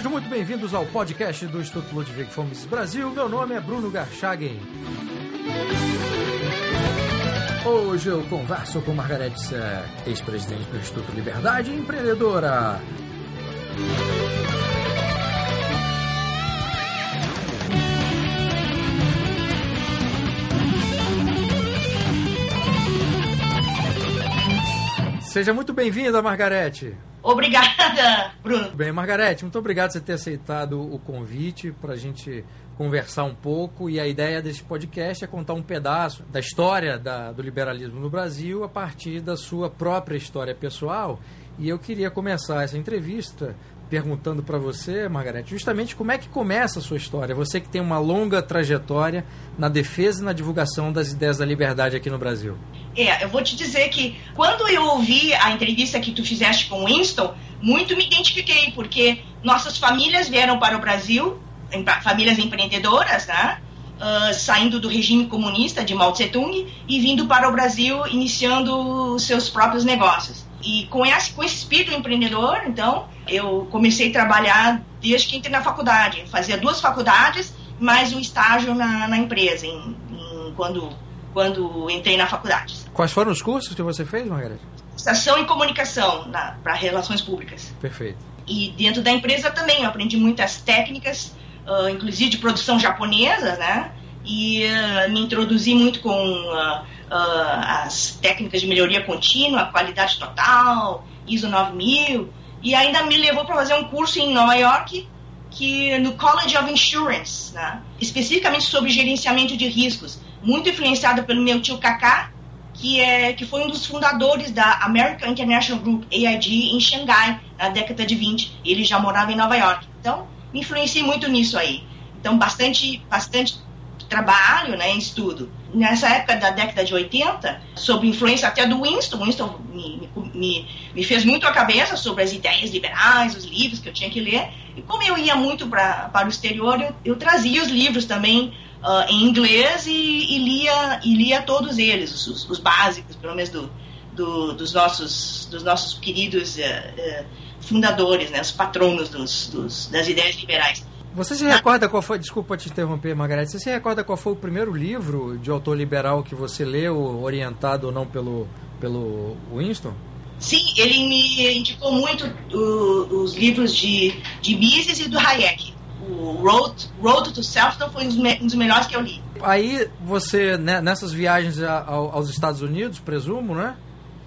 Sejam muito bem-vindos ao podcast do Instituto Ludwig Fomes Brasil. Meu nome é Bruno Garchagen. Hoje eu converso com Margarete Sé, ex-presidente do Instituto Liberdade e empreendedora. Seja muito bem-vinda, Margarete. Obrigada, Bruno. Bem, Margarete, muito obrigado por você ter aceitado o convite para a gente conversar um pouco. E a ideia desse podcast é contar um pedaço da história da, do liberalismo no Brasil a partir da sua própria história pessoal. E eu queria começar essa entrevista perguntando para você, Margarete, justamente como é que começa a sua história. Você que tem uma longa trajetória na defesa e na divulgação das ideias da liberdade aqui no Brasil. É, eu vou te dizer que quando eu ouvi a entrevista que tu fizeste com o Winston, muito me identifiquei, porque nossas famílias vieram para o Brasil, famílias empreendedoras, né? Uh, saindo do regime comunista de Mao Tse Tung e vindo para o Brasil iniciando seus próprios negócios. E com esse, com esse espírito empreendedor, então, eu comecei a trabalhar desde que entrei na faculdade. fazia duas faculdades, mais um estágio na, na empresa, em, em, quando, quando entrei na faculdade. Quais foram os cursos que você fez, Margareth? Estação e comunicação para relações públicas. Perfeito. E dentro da empresa também eu aprendi muitas técnicas, uh, inclusive de produção japonesa, né? E uh, me introduzi muito com uh, as técnicas de melhoria contínua, qualidade total, ISO 9000, e ainda me levou para fazer um curso em Nova York que no College of Insurance, né? especificamente sobre gerenciamento de riscos, muito influenciado pelo meu tio Kaká, que é que foi um dos fundadores da American International Group AIG em Xangai na década de 20. Ele já morava em Nova York. Então, me influenciei muito nisso aí. Então, bastante bastante trabalho, né, em estudo nessa época da década de 80, sob influência até do Winston. Winston me, me, me, fez muito a cabeça sobre as ideias liberais, os livros que eu tinha que ler. E como eu ia muito pra, para o exterior, eu, eu trazia os livros também uh, em inglês e, e, lia, e lia todos eles, os, os básicos, pelo menos do, do, dos, nossos, dos nossos queridos uh, uh, fundadores, né, os patronos dos, dos, das ideias liberais. Você se recorda qual foi, desculpa te interromper, Margarete, você se recorda qual foi o primeiro livro de autor liberal que você leu, orientado ou não pelo, pelo Winston? Sim, ele me indicou muito o, os livros de, de Mises e do Hayek. O Road, Road to Self foi um dos melhores que eu li. Aí você, né, nessas viagens aos Estados Unidos, presumo, né?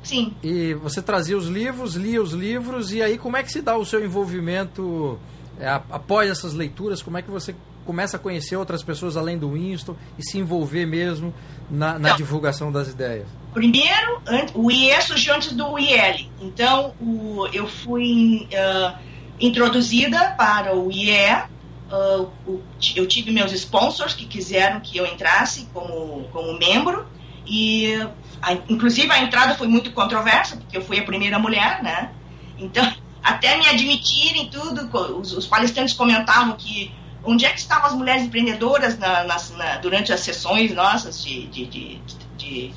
Sim. E você trazia os livros, lia os livros, e aí como é que se dá o seu envolvimento é, após essas leituras, como é que você começa a conhecer outras pessoas além do Winston e se envolver mesmo na, na divulgação das ideias? Primeiro, o IE surgiu antes do IL. Então, o, eu fui uh, introduzida para o IE. Uh, o, eu tive meus sponsors que quiseram que eu entrasse como, como membro. E, a, inclusive, a entrada foi muito controversa, porque eu fui a primeira mulher, né? Então, até me admitirem tudo, os, os palestrantes comentavam que onde é que estavam as mulheres empreendedoras na, na, na, durante as sessões nossas de, de, de, de,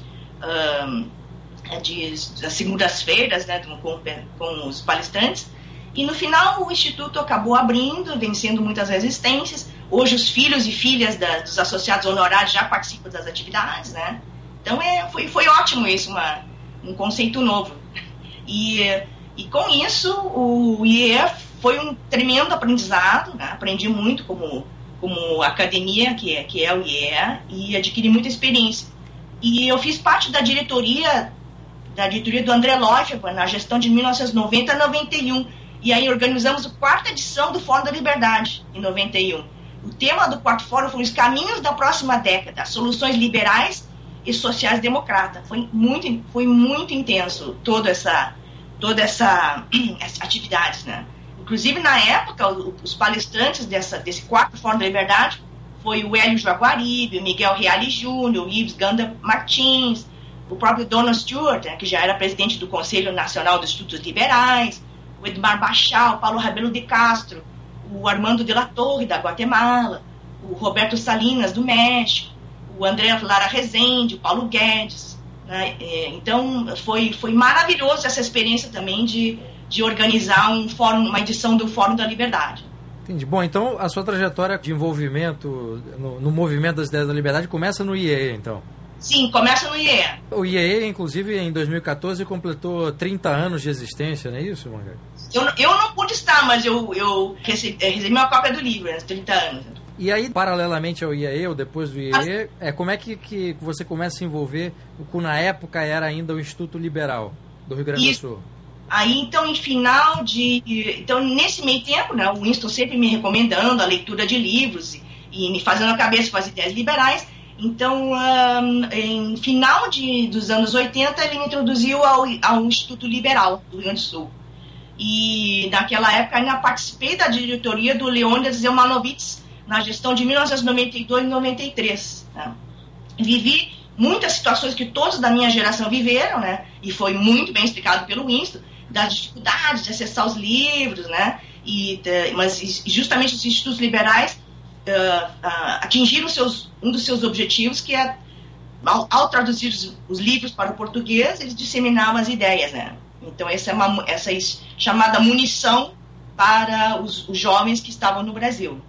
um, de das segundas-feiras né, com, com os palestrantes. E no final o Instituto acabou abrindo, vencendo muitas resistências. Hoje os filhos e filhas da, dos associados honorários já participam das atividades, né? Então é, foi, foi ótimo isso, uma, um conceito novo. E e com isso, o IE foi um tremendo aprendizado, né? aprendi muito como, como academia, que é, que é o IE, e adquiri muita experiência. E eu fiz parte da diretoria da diretoria do André Lógico na gestão de 1990 a 91. E aí organizamos a quarta edição do Fórum da Liberdade, em 91. O tema do quarto fórum foi os caminhos da próxima década, soluções liberais e sociais democratas. Foi muito, foi muito intenso toda essa toda essa, essa atividade, né? Inclusive, na época, os palestrantes dessa, desse quarto Fórum da Liberdade foi o Hélio Jaguaribe, o Miguel Reale Júnior, o Ives Ganda Martins, o próprio Donald Stewart, né, que já era presidente do Conselho Nacional dos Estudos Liberais, o Edmar Bachal, o Paulo Rabelo de Castro, o Armando de la Torre, da Guatemala, o Roberto Salinas, do México, o André Lara Rezende, o Paulo Guedes, né? É, então, foi, foi maravilhoso essa experiência também de, de organizar um fórum, uma edição do Fórum da Liberdade. Entendi. Bom, então a sua trajetória de envolvimento no, no movimento das ideias da liberdade começa no IEE, então? Sim, começa no IEE. O IEE, inclusive, em 2014 completou 30 anos de existência, não é isso, Margarida? Eu, eu não pude estar, mas eu, eu recebi, recebi uma cópia do livro, né, 30 anos. E aí, paralelamente ao IAE, ou depois do IAE, é, como é que, que você começa a se envolver com, na época, era ainda o Instituto Liberal do Rio Grande do Sul? Aí, então, em final de... Então, nesse meio tempo, né, o Winston sempre me recomendando a leitura de livros e, e me fazendo a cabeça com as ideias liberais. Então, um, em final de, dos anos 80, ele me introduziu ao, ao Instituto Liberal do Rio Grande do Sul. E naquela época ainda participei da diretoria do Leônidas Zemanovitz na gestão de 1992 e 93. Né? Vivi muitas situações que todos da minha geração viveram, né? E foi muito bem explicado pelo Winston, das dificuldades de acessar os livros, né? E, mas justamente os institutos liberais uh, uh, atingiram seus, um dos seus objetivos, que é, ao, ao traduzir os, os, livros para o português, eles disseminavam as ideias, né? Então, essa é uma essa é chamada munição para os, os jovens que estavam no Brasil.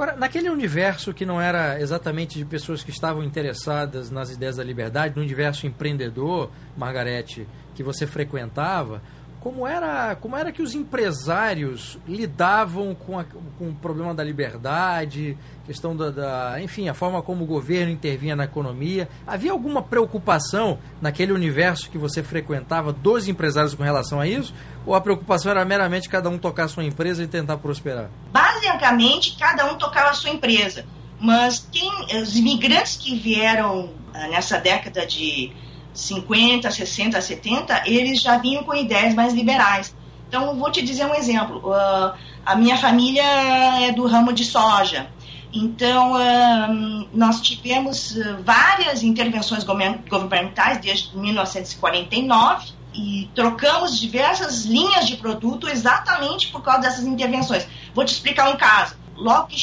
Agora, naquele universo que não era exatamente de pessoas que estavam interessadas nas ideias da liberdade, no universo empreendedor, Margarete, que você frequentava, como era, como era que os empresários lidavam com, a, com o problema da liberdade, questão da, da, enfim, a forma como o governo intervinha na economia. Havia alguma preocupação naquele universo que você frequentava dos empresários com relação a isso? Ou a preocupação era meramente cada um tocar a sua empresa e tentar prosperar? Basicamente, cada um tocava a sua empresa. Mas quem, os imigrantes que vieram ah, nessa década de 50, 60, 70, eles já vinham com ideias mais liberais. Então, vou te dizer um exemplo. Uh, a minha família é do ramo de soja. Então, uh, nós tivemos uh, várias intervenções governamentais desde 1949 e trocamos diversas linhas de produto exatamente por causa dessas intervenções. Vou te explicar um caso. Logo que,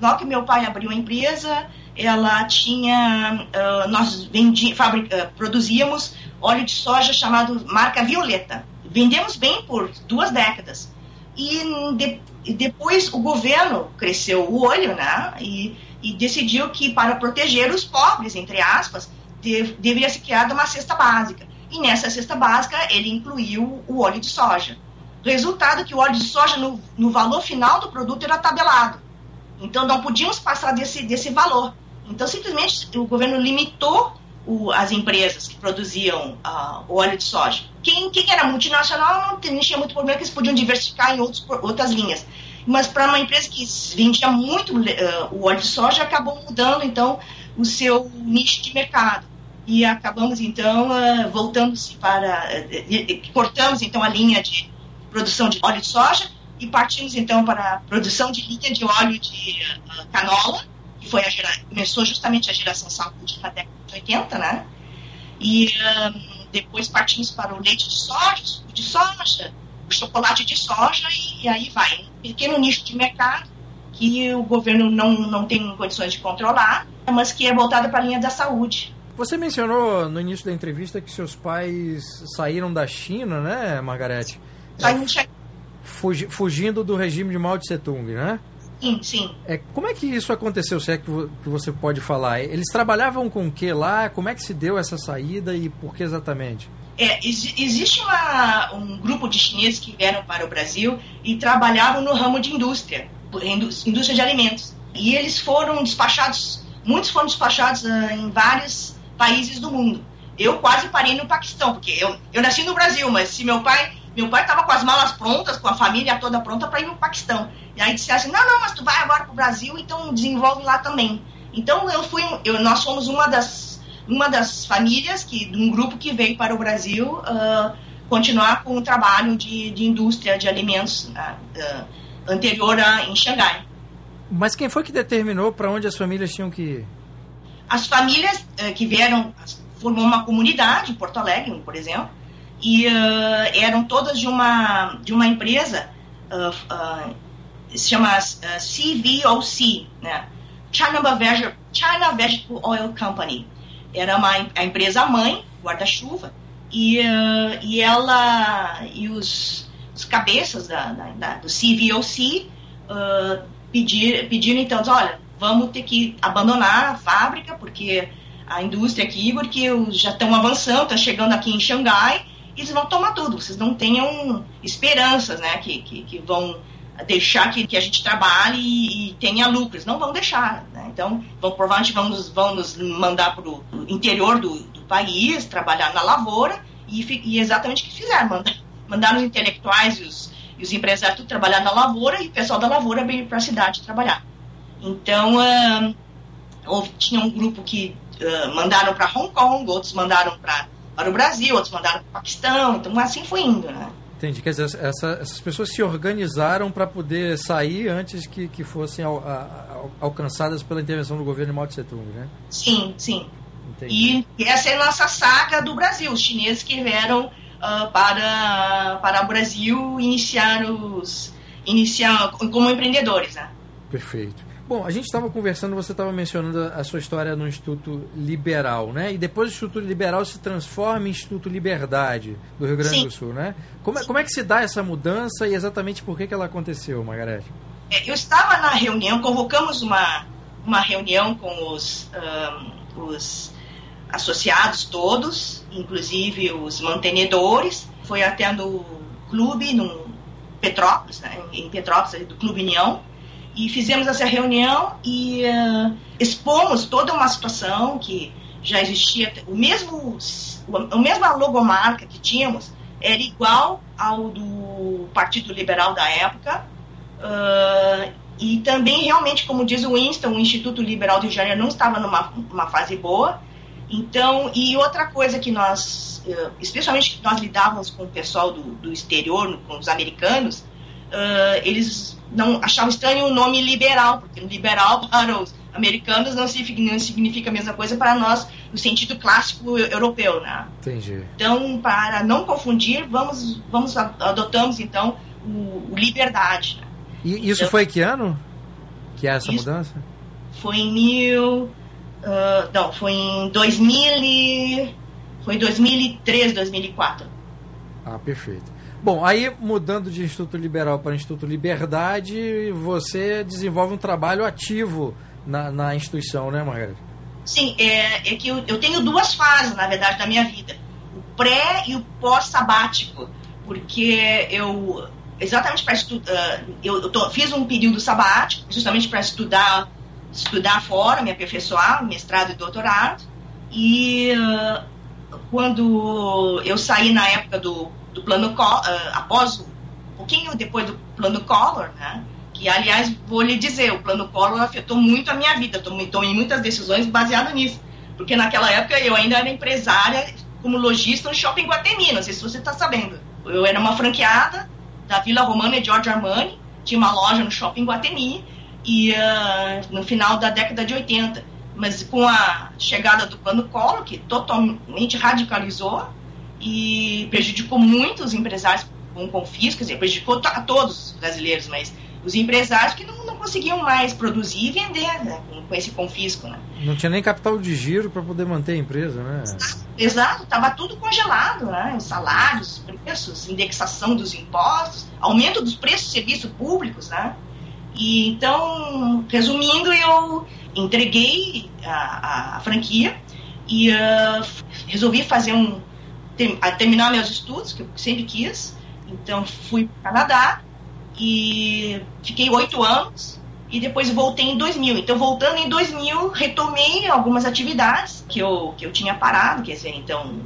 logo que meu pai abriu a empresa, ela tinha, uh, nós vendi, fabrica, uh, produzíamos óleo de soja chamado marca Violeta. Vendemos bem por duas décadas. E, de, depois o governo cresceu o olho, né? E, e, decidiu que para proteger os pobres, entre aspas, de, deveria ser criada uma cesta básica. E nessa cesta básica ele incluiu o óleo de soja. Resultado que o óleo de soja no, no valor final do produto era tabelado. Então não podíamos passar desse, desse valor. Então, simplesmente, o governo limitou o, as empresas que produziam uh, óleo de soja. Quem, quem era multinacional não tinha muito problema, que eles podiam diversificar em outros, outras linhas. Mas para uma empresa que vendia muito uh, o óleo de soja, acabou mudando, então, o seu nicho de mercado. E acabamos, então, uh, voltando-se para... Uh, cortamos, então, a linha de produção de óleo de soja e partimos, então, para a produção de linha de óleo de canola, que foi a gera, começou justamente a geração saúde na década de 80, né? E um, depois partimos para o leite de soja, o suco de soja, o chocolate de soja e, e, aí vai. Um pequeno nicho de mercado que o governo não, não tem condições de controlar, mas que é voltado para a linha da saúde. Você mencionou no início da entrevista que seus pais saíram da China, né, Margarete? Saíram é, fugindo do regime de Mao Tse Tung, né? Sim, sim. É, como é que isso aconteceu, se é que, você pode falar? Eles trabalhavam com o que lá? Como é que se deu essa saída e por que exatamente? É, ex existe uma, um grupo de chineses que vieram para o Brasil e trabalhavam no ramo de indústria, indústria de alimentos. E eles foram despachados, muitos foram despachados uh, em vários países do mundo. Eu quase parei no Paquistão, porque eu, eu nasci no Brasil, mas se meu pai meu pai estava com as malas prontas, com a família toda pronta para ir no Paquistão. E aí disse assim: não, não, mas tu vai agora para o Brasil, então desenvolve lá também. Então eu fui, eu, nós fomos uma das, uma das famílias que, um grupo que veio para o Brasil uh, continuar com o trabalho de, de indústria de alimentos uh, uh, anterior a, em Xangai. Mas quem foi que determinou para onde as famílias tinham que ir? As famílias eh, que vieram, formou uma comunidade em Porto Alegre, por exemplo, e uh, eram todas de uma, de uma empresa, uh, uh, se chama CVOC, né? China, Vegetable, China Vegetable Oil Company. Era uma, a empresa mãe, guarda-chuva, e, e ela e os, os cabeças da, da, da, do CVOC uh, pedir, pedindo então, olha, vamos ter que abandonar a fábrica, porque a indústria aqui, porque já estão avançando, estão chegando aqui em Xangai, eles vão tomar tudo. Vocês não tenham esperanças, né, que, que, que vão deixar que, que a gente trabalhe e, e tenha lucros. Não vão deixar. Né? Então, vão, provavelmente vão nos, vão nos mandar para o interior do, do, país, trabalhar na lavoura, e, e exatamente o que fizeram. Mandar, mandaram os intelectuais e os, e os empresários tudo trabalhar na lavoura, e o pessoal da lavoura veio para a cidade trabalhar. Então, uh, houve, tinha um grupo que uh, mandaram para Hong Kong, outros mandaram pra, para o Brasil, outros mandaram para o Paquistão, então assim foi indo, né? Entendi. Quer dizer, essa, essas pessoas se organizaram para poder sair antes que, que fossem al, al, alcançadas pela intervenção do governo de Mao Tse Tung, né? Sim, sim. Entendi. E essa é a nossa saga do Brasil. Os chineses que vieram uh, para, para o Brasil iniciar, os, iniciar como empreendedores, né? Perfeito. Bom, a gente estava conversando, você estava mencionando a sua história no Instituto Liberal, né? E depois o Instituto Liberal se transforma em Instituto Liberdade do Rio Grande Sim. do Sul, né? Como, é, como é que se dá essa mudança e exatamente por que, que ela aconteceu, Margarete? É, eu estava na reunião, convocamos uma, uma reunião com os, um, os associados todos, inclusive os mantenedores. Foi até no clube, no Petrópolis, né? em Petrópolis, do Clube União e fizemos essa reunião e uh, expomos toda uma situação que já existia, o mesmo, a mesma logomarca que tínhamos era igual ao do Partido Liberal da época. Uh, e também, realmente, como diz o Winston, o Instituto Liberal de Janeiro não estava numa uma fase boa. Então, e outra coisa que nós, especialmente que nós lidávamos com o pessoal do, do exterior, com os americanos, uh, eles não achavam estranho o nome liberal, porque liberal para os americanos não significa, a mesma coisa para nós no sentido clássico europeu, né? Entendi. Então, para não confundir, vamos, vamos adotamos então o, o liberdade. Né? E isso então, foi que ano? Que é essa mudança? Foi em mil, uh, não, foi em 2000 foi 2003, 2004. Ah, perfeito. Bom, aí mudando de Instituto Liberal para Instituto Liberdade, você desenvolve um trabalho ativo na, na instituição, né, Margarida? Sim, é, é que eu, eu, tenho duas fases, na verdade, da minha vida: o pré e o pós-sabático, porque eu exatamente para estudar, eu, eu tô, fiz um período sabático justamente para estudar estudar fora, me aperfeiçoar, mestrado e doutorado, e uh, quando eu saí na época do do plano uh, após um pouquinho depois do plano Collor, né? Que aliás vou lhe dizer, o plano Collor afetou muito a minha vida. Tomei, tomei muitas decisões baseadas nisso, porque naquela época eu ainda era empresária como lojista no Shopping Guatemi. Não sei se você está sabendo. Eu era uma franqueada da Vila Romana e Giorgio Armani, tinha uma loja no Shopping Guatemi e uh, no final da década de 80. Mas com a chegada do plano Collor, que totalmente radicalizou e prejudicou muito os empresários com confisco, quer dizer, prejudicou a todos os brasileiros, mas os empresários que não, não conseguiam mais produzir e vender né, com, com, esse confisco. Né? Não tinha nem capital de giro para poder manter a empresa, né? Exato, estava tudo congelado, né? Os salários, preços, indexação dos impostos, aumento dos preços de serviços públicos, né? E então, resumindo, eu entreguei a, a, a franquia e uh, resolvi fazer um, a terminar meus estudos, que eu sempre quis. Então fui para o Canadá e fiquei oito anos e depois voltei em 2000. Então voltando em 2000 retomei algumas atividades que eu, que eu tinha parado, quer dizer, então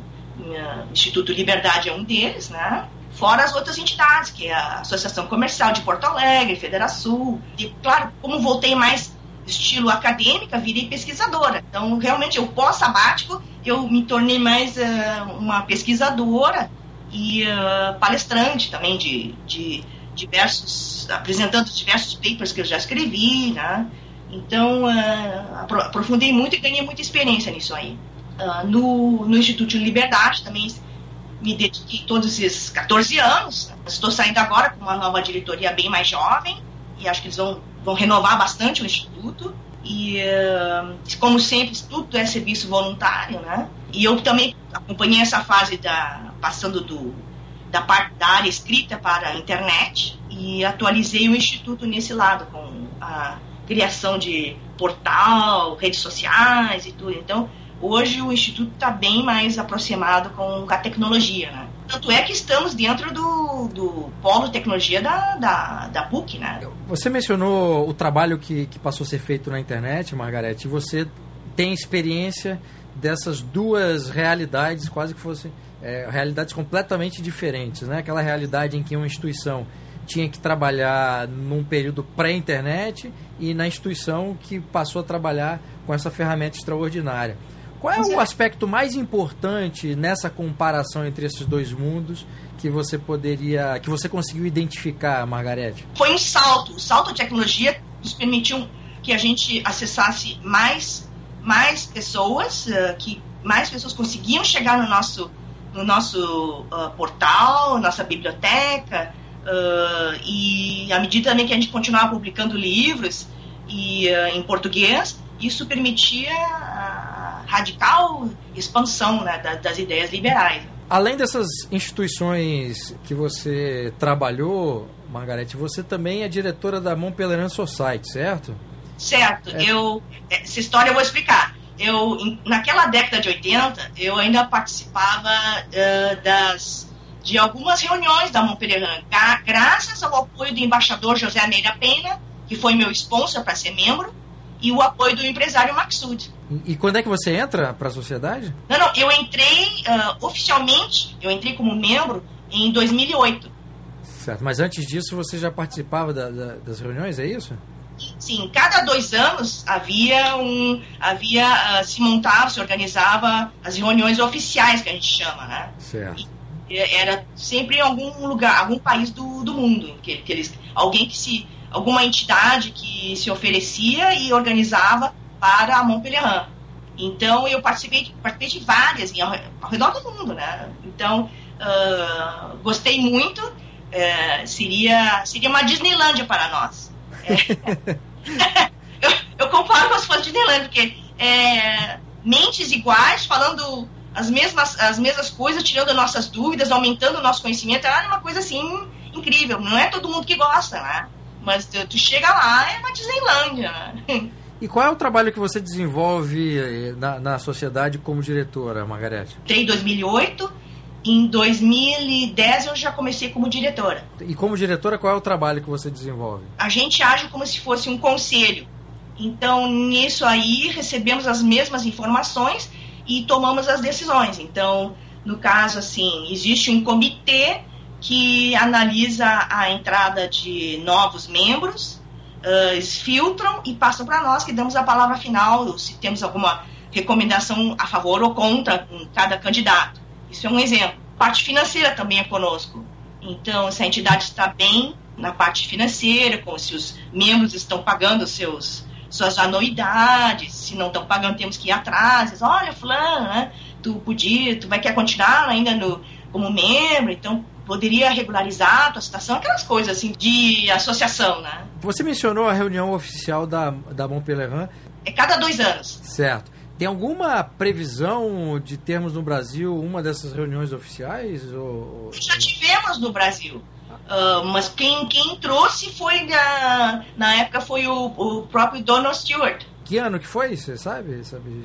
Instituto Liberdade é um deles, né? Fora as outras entidades, que é a Associação Comercial de Porto Alegre, Federação. E claro, como voltei mais estilo acadêmica, virei pesquisadora. Então, realmente, o pós-sabático, eu me tornei mais uh, uma pesquisadora e uh, palestrante também de, de diversos, apresentando diversos papers que eu já escrevi, né? Então, uh, aprofundei muito e ganhei muita experiência nisso aí. no, no Instituto de Liberdade também me dediquei todos esses 14 anos. Estou saindo agora com uma nova diretoria bem mais jovem e acho que eles vão vão renovar bastante o Instituto. E, eh, como sempre, tudo é serviço voluntário, né? E eu também acompanhei essa fase da passando do, da parte da área escrita para a internet. E e atualizei o Instituto nesse lado, com a criação de portal, redes sociais e tudo. Então, hoje o Instituto está bem mais aproximado com a tecnologia, né? Tanto é que estamos dentro do, do polo de tecnologia da, da, da PUC, né? Você mencionou o trabalho que, que passou a ser feito na internet, Margarete, e você tem experiência dessas duas realidades, quase que fossem é, realidades completamente diferentes, né? Aquela realidade em que uma instituição tinha que trabalhar num período pré-internet e na instituição que passou a trabalhar com essa ferramenta extraordinária. Qual é o aspecto mais importante nessa comparação entre esses dois mundos que você poderia, que você conseguiu identificar, Margarete? Foi um salto, o salto de tecnologia nos permitiu que a gente acessasse mais, mais pessoas, uh, que mais pessoas conseguiam chegar no nosso, no nosso uh, portal, nossa biblioteca, uh, e à medida também que a gente continuava publicando livros e em português, isso permitia radical expansão né, das ideias liberais. Além dessas instituições que você trabalhou, Margarete, você também é diretora da Montpellier Society, certo? Certo. É. Eu, essa história eu vou explicar. Eu, naquela década de 80, eu ainda participava uh, das, de algumas reuniões da Montpellier, graças ao apoio do embaixador José Meira Pena, que foi meu sponsor para ser membro, e o apoio do empresário Maxud. E quando é que você entra para a sociedade? Não, não, eu entrei uh, oficialmente, eu entrei como membro em 2008. Certo, mas antes disso você já participava da, da, das reuniões, é isso? Sim, cada dois anos havia um, havia uh, se montava, se organizava as reuniões oficiais que a gente chama, né? Certo. E era sempre em algum lugar, algum país do, do mundo, que, que eles, alguém que se alguma entidade que se oferecia e organizava para a Montpellier. Então eu participei de, participei de várias ao, ao redor do mundo, né? Então uh, gostei muito. Uh, seria seria uma Disneylândia para nós. É, eu, eu, comparo com as fãs de Disneyland porque é, mentes iguais falando as mesmas as mesmas coisas, tirando nossas dúvidas, aumentando o nosso conhecimento, era uma coisa assim incrível. Não é todo mundo que gosta, né? Mas tu, tu chega lá, é uma Disneylândia. E qual é o trabalho que você desenvolve eh, na, na sociedade como diretora, Margarete? Entrei em 2008, em 2010 eu já comecei como diretora. E como diretora, qual é o trabalho que você desenvolve? A gente age como se fosse um conselho. Então, nisso aí, recebemos as mesmas informações e tomamos as decisões. Então, no caso, assim, existe um comitê que analisa a entrada de novos membros, uh, eles filtram e passam para nós, que damos a palavra final, se temos alguma recomendação a favor ou contra com cada candidato. Isso é um exemplo. Parte financeira também é conosco. Então, se a entidade está bem na parte financeira, como se os membros estão pagando seus, suas anuidades, se não estão pagando, temos que ir atrás. Olha, fulano, né, tu podia, tu vai querer continuar ainda no, como membro, então poderia regularizar a tua situação, aquelas coisas assim de associação, né? Você mencionou a reunião oficial da, da Montpellier. É cada dois anos. Certo. Tem alguma previsão de termos no Brasil uma dessas reuniões oficiais? Ou... Já tivemos no Brasil. Uh, mas quem, quem trouxe foi, na, na época, foi o, o próprio Donald Stewart. Que ano que foi? Você sabe? sabe?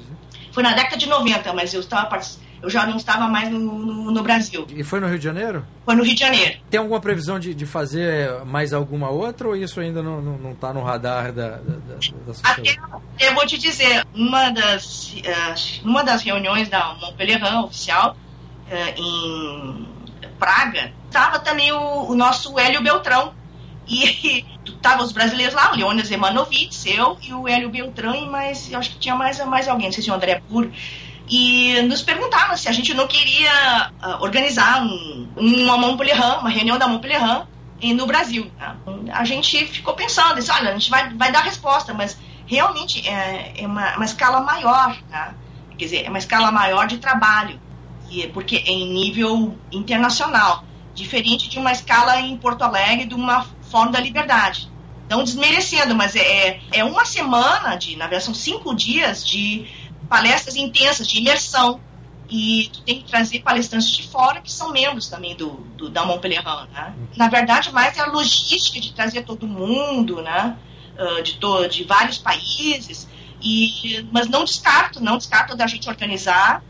Foi na década de 90, mas eu estava participando eu já não estava mais no, no, no, Brasil. E foi no Rio de Janeiro? Foi no Rio de Janeiro. Tem alguma previsão de, de fazer mais alguma outra ou isso ainda não está não, não tá no radar da, da, da, da sociedade? Até, eu vou te dizer, uma das, uh, uma das reuniões da Montpellier oficial uh, em Praga, estava também o, o, nosso Hélio Beltrão. E estavam os brasileiros lá, o Leones Emanovitz, eu e o Hélio Beltrão, e mais, eu acho que tinha mais, mais alguém, não sei se o André Puro e nos perguntavam se a gente não queria uh, organizar um, uma Montpellier, uma reunião da Montpellier no Brasil. Tá? A gente ficou pensando, disse, olha, a gente vai, vai dar resposta, mas realmente é, é uma, uma, escala maior, tá? quer dizer, é uma escala maior de trabalho, porque é em nível internacional, diferente de uma escala em Porto Alegre de uma Fórum da Liberdade. Não desmerecendo, mas é, é uma semana, de, na verdade são cinco dias de palestras intensas de imersão e tu tem que trazer palestrantes de fora que são membros também do, do da Montpellier. Né? Na verdade, mais é a logística de trazer todo mundo, né? Uh, de, to, de vários países, e, mas não descarto, não descarto da gente organizar,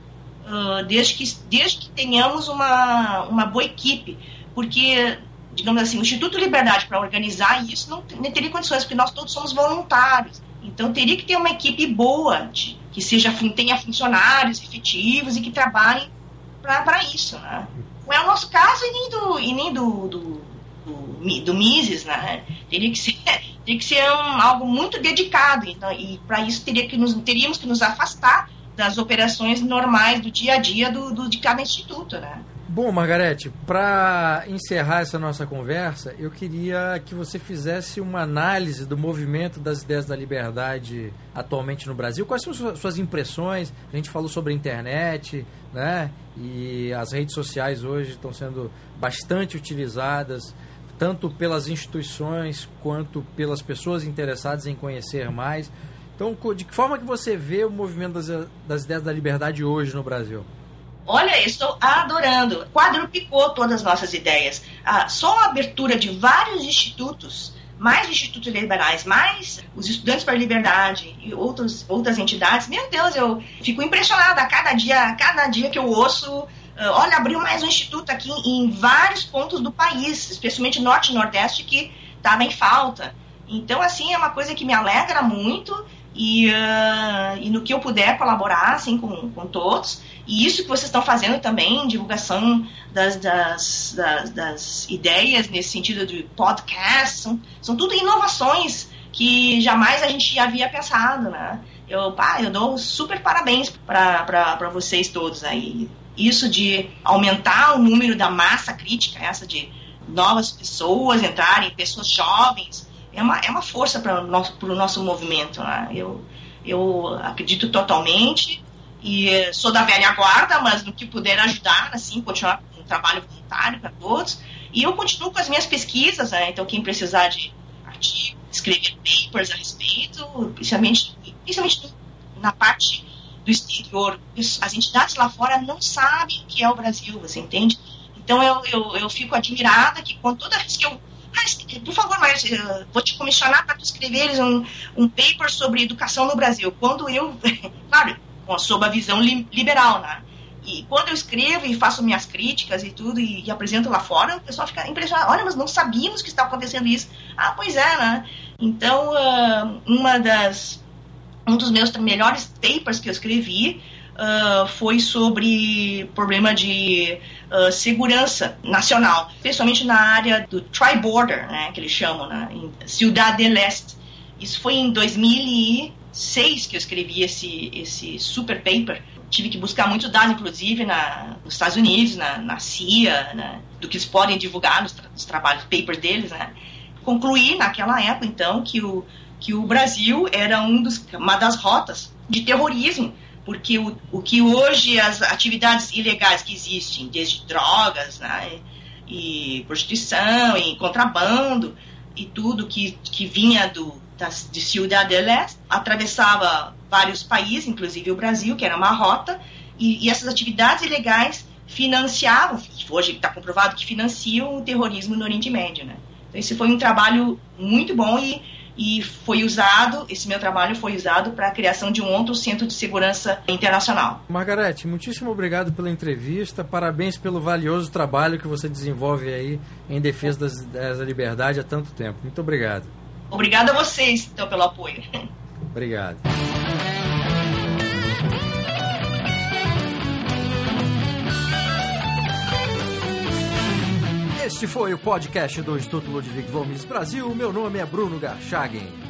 uh, desde, que, desde que tenhamos uma, uma boa equipe, porque, digamos assim, o Instituto Liberdade para organizar isso não, não teria condições, porque nós todos somos voluntários. Então teria que ter uma equipe boa, de, que seja tenha funcionários efetivos e que trabalhem para isso, né? Não é o nosso caso e nem do, e nem do, do, do, do Mises, né? Teria que ser, teria que ser um, algo muito dedicado, então, e para isso teria que nos, teríamos que nos afastar das operações normais do dia a dia do, do de cada instituto, né? Bom, Margarete, para encerrar essa nossa conversa, eu queria que você fizesse uma análise do movimento das ideias da liberdade atualmente no Brasil. Quais são suas impressões? A gente falou sobre a internet, né? E as redes sociais hoje estão sendo bastante utilizadas, tanto pelas instituições quanto pelas pessoas interessadas em conhecer mais. Então, de que forma que você vê o movimento das, das ideias da liberdade hoje no Brasil? Olha, estou adorando. Quadruplicou todas as nossas ideias. Ah, só a abertura de vários institutos, mais institutos liberais, mais os estudantes para a liberdade e outros, outras entidades. Meu Deus, eu fico impressionada a cada dia, a cada dia que eu ouço. Uh, olha, abriu mais um instituto aqui em vários pontos do país, especialmente norte e nordeste, que estava em falta. Então, assim, é uma coisa que me alegra muito e, uh, e no que eu puder colaborar assim, com, com todos. E isso que vocês estão fazendo também, divulgação das, das, das, das ideias nesse sentido de podcast, são, são tudo inovações que jamais a gente havia pensado, né? Eu, pá, eu dou super parabéns para vocês todos aí. Isso de aumentar o número da massa crítica, essa de novas pessoas entrarem, pessoas jovens, é uma, é uma força para o nosso, nosso movimento. Né? Eu, eu acredito totalmente e sou da velha guarda, mas no que puder ajudar, assim, continuar com um trabalho voluntário para todos. E eu continuo com as minhas pesquisas, né? então quem precisar de artigos, escrever papers a respeito, principalmente, principalmente na parte do exterior, as entidades lá fora não sabem o que é o Brasil, você entende? Então eu, eu, eu fico admirada que com toda vez que eu por favor, mas uh, vou te comissionar para tu escreveres um, um paper sobre educação no Brasil. Quando eu, claro, sob a visão li, liberal, né? E quando eu escrevo e faço minhas críticas e tudo e, e, apresento lá fora, o pessoal fica impressionado. Olha, mas não sabíamos que estava acontecendo isso. Ah, pois é, né? Então, uh, uma das um dos meus melhores papers que eu escrevi uh, foi sobre problema de uh, segurança nacional, especialmente na área do tri-border, né, que eles chamam, né, em Ciudad del Este. Isso foi em 2006 que eu escrevi esse, esse super paper. Tive que buscar muitos dados, inclusive, na, nos Estados Unidos, na, na CIA, né, do que eles podem divulgar nos, tra nos trabalhos, papers deles. Né. Concluí naquela época, então, que o, que o Brasil era um dos, uma das rotas de terrorismo porque o, o que hoje as atividades ilegais que existem, desde drogas, né, e prostituição, e contrabando, e tudo que, que vinha do, das, de Ciudad del Este, atravessava vários países, inclusive o Brasil, que era uma rota, e, e essas atividades ilegais financiavam, hoje está comprovado que financiam o terrorismo no Oriente Médio. Né? Então, esse foi um trabalho muito bom e e foi usado, esse meu trabalho foi usado para a criação de um outro centro de segurança internacional. Margarete, muitíssimo obrigado pela entrevista, parabéns pelo valioso trabalho que você desenvolve aí em defesa das, da liberdade há tanto tempo. Muito obrigado. Obrigada a vocês, então, pelo apoio. Obrigado. Este foi o podcast do Instituto Ludwig Gomes Brasil. Meu nome é Bruno Garchagen.